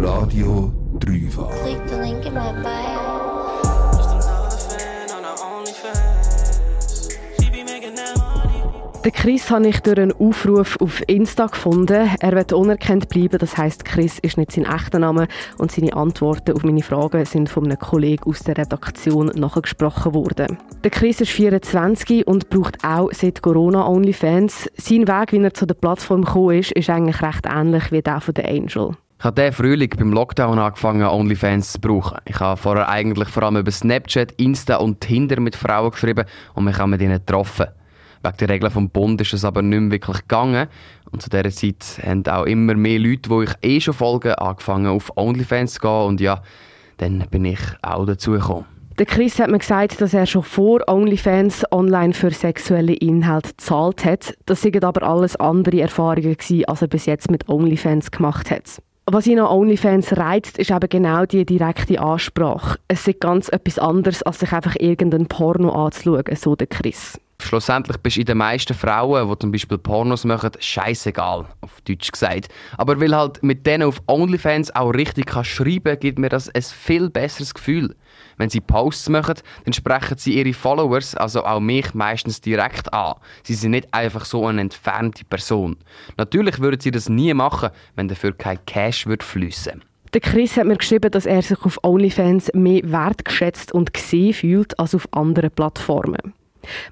Radio Dreifach. Click the link in my bio. Den Chris habe ich durch einen Aufruf auf Insta gefunden. Er wird unerkannt bleiben, das heißt, Chris ist nicht sein echter Name und seine Antworten auf meine Fragen sind von einem Kollegen aus der Redaktion nachgesprochen worden. Der Chris ist 24 und braucht auch seit Corona OnlyFans. Sein Weg, wie er zu der Plattform gekommen ist, ist eigentlich recht ähnlich wie der von der Angel. Ich habe diesen Frühling beim Lockdown angefangen, OnlyFans zu brauchen. Ich habe vorher eigentlich vor allem über Snapchat, Insta und Tinder mit Frauen geschrieben und mich auch mit ihnen getroffen. Wegen der Regeln vom Bund ist es aber nicht mehr wirklich gegangen. Und zu dieser Zeit haben auch immer mehr Leute, die ich eh schon folge, angefangen auf OnlyFans zu gehen. Und ja, dann bin ich auch dazu gekommen. Der Chris hat mir gesagt, dass er schon vor OnlyFans online für sexuelle Inhalte gezahlt hat. Das sind aber alles andere Erfahrungen als er bis jetzt mit OnlyFans gemacht hat. Was ihn an OnlyFans reizt, ist eben genau die direkte Ansprache. Es ist ganz etwas anderes, als sich einfach irgendein Porno anzuschauen, so der Chris. Schlussendlich bist du in den meisten Frauen, die zum Beispiel Pornos machen, scheißegal, auf Deutsch gesagt. Aber weil halt mit denen auf OnlyFans auch richtig kann schreiben gibt mir das ein viel besseres Gefühl. Wenn sie Posts machen, dann sprechen sie ihre Followers, also auch mich, meistens direkt an. Sie sind nicht einfach so eine entfernte Person. Natürlich würden sie das nie machen, wenn dafür kein Cash würde fließen. Der Chris hat mir geschrieben, dass er sich auf OnlyFans mehr wertgeschätzt und gesehen fühlt als auf anderen Plattformen.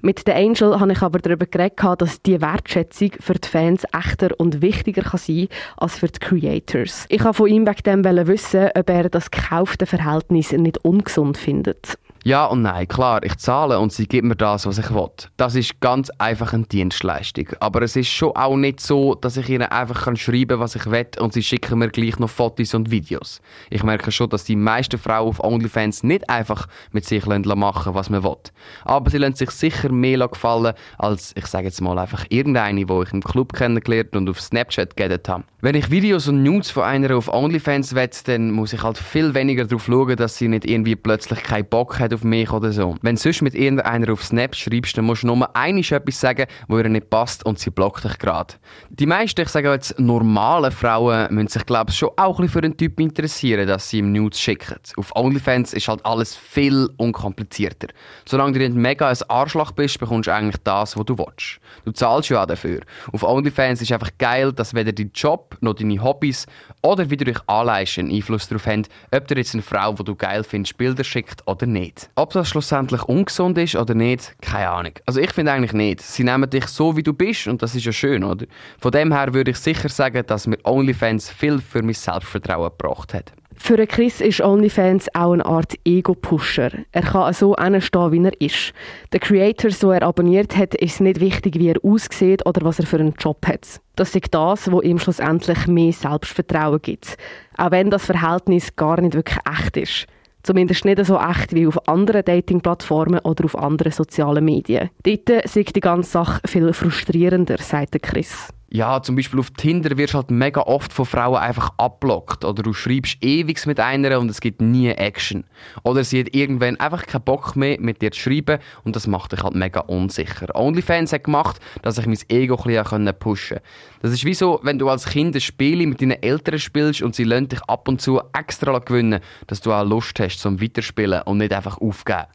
Mit der Angel habe ich aber darüber geredet, dass die Wertschätzung für die Fans echter und wichtiger kann sein als für die Creators. Ich wollte von ihm wegen dem wissen, ob er das gekaufte Verhältnis nicht ungesund findet. Ja und nein, klar, ich zahle und sie gibt mir das, was ich will. Das ist ganz einfach eine Dienstleistung. Aber es ist schon auch nicht so, dass ich ihnen einfach kann schreiben kann, was ich will und sie schicken mir gleich noch Fotos und Videos. Ich merke schon, dass die meisten Frauen auf OnlyFans nicht einfach mit sich machen was man will. Aber sie lassen sich sicher mehr gefallen, als, ich sage jetzt mal, einfach irgendeine, die ich im Club kennengelernt und auf Snapchat geredet habe. Wenn ich Videos und Nudes von einer auf OnlyFans will, dann muss ich halt viel weniger darauf schauen, dass sie nicht irgendwie plötzlich keinen Bock hat auf mich oder so. Wenn du sonst mit irgendeiner auf Snap schreibst, dann musst du nur einiges etwas sagen, wo ihr nicht passt und sie blockt dich gerade. Die meisten, ich sage jetzt normale Frauen, müssen sich glaube ich schon auch ein für einen Typ interessieren, dass sie ihm Nudes schicken. Auf OnlyFans ist halt alles viel unkomplizierter. Solange du nicht mega ein Arschloch bist, bekommst du eigentlich das, was du willst. Du zahlst ja auch dafür. Auf OnlyFans ist einfach geil, dass weder dein Job noch deine Hobbys oder wie du dich anleihst einen Einfluss darauf haben, ob dir jetzt eine Frau, die du geil findest, Bilder schickt oder nicht. Ob das schlussendlich ungesund ist oder nicht, keine Ahnung. Also ich finde eigentlich nicht. Sie nehmen dich so, wie du bist und das ist ja schön, oder? Von dem her würde ich sicher sagen, dass mir OnlyFans viel für mein Selbstvertrauen gebracht hat. Für Chris ist OnlyFans auch eine Art Ego-Pusher. Er kann so stehen, wie er ist. Der Creator, so er abonniert hat, ist nicht wichtig, wie er aussieht oder was er für einen Job hat. Das ist das, was ihm schlussendlich mehr Selbstvertrauen gibt. Auch wenn das Verhältnis gar nicht wirklich echt ist. Zumindest nicht so echt wie auf anderen Dating-Plattformen oder auf anderen sozialen Medien. Dort sieht die ganze Sache viel frustrierender, sagt Chris. Ja, zum Beispiel auf Tinder wirst du halt mega oft von Frauen einfach abblockt. Oder du schreibst ewig mit einer und es gibt nie Action. Oder sie hat irgendwann einfach keinen Bock mehr, mit dir zu schreiben und das macht dich halt mega unsicher. OnlyFans hat gemacht, dass ich mein Ego ein bisschen pushen konnte. Das ist wie so, wenn du als Kind ein Spiel mit deinen Eltern spielst und sie lernen dich ab und zu extra gewinnen, dass du auch Lust hast zum Weiterspielen und nicht einfach aufgeben.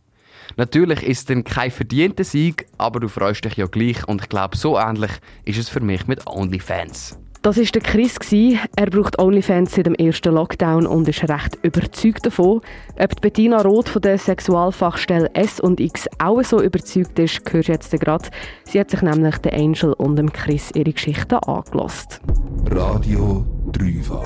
Natürlich ist es dann kein verdienter Sieg, aber du freust dich ja gleich und ich glaube, so ähnlich ist es für mich mit OnlyFans. Das war der Chris. Er braucht OnlyFans seit dem ersten Lockdown und ist recht überzeugt davon. Ob die Bettina Roth von der Sexualfachstelle S&X auch so überzeugt ist, hörst du jetzt gerade. Sie hat sich nämlich der Angel und dem Chris ihre Geschichten angelost. Radio Dreifach.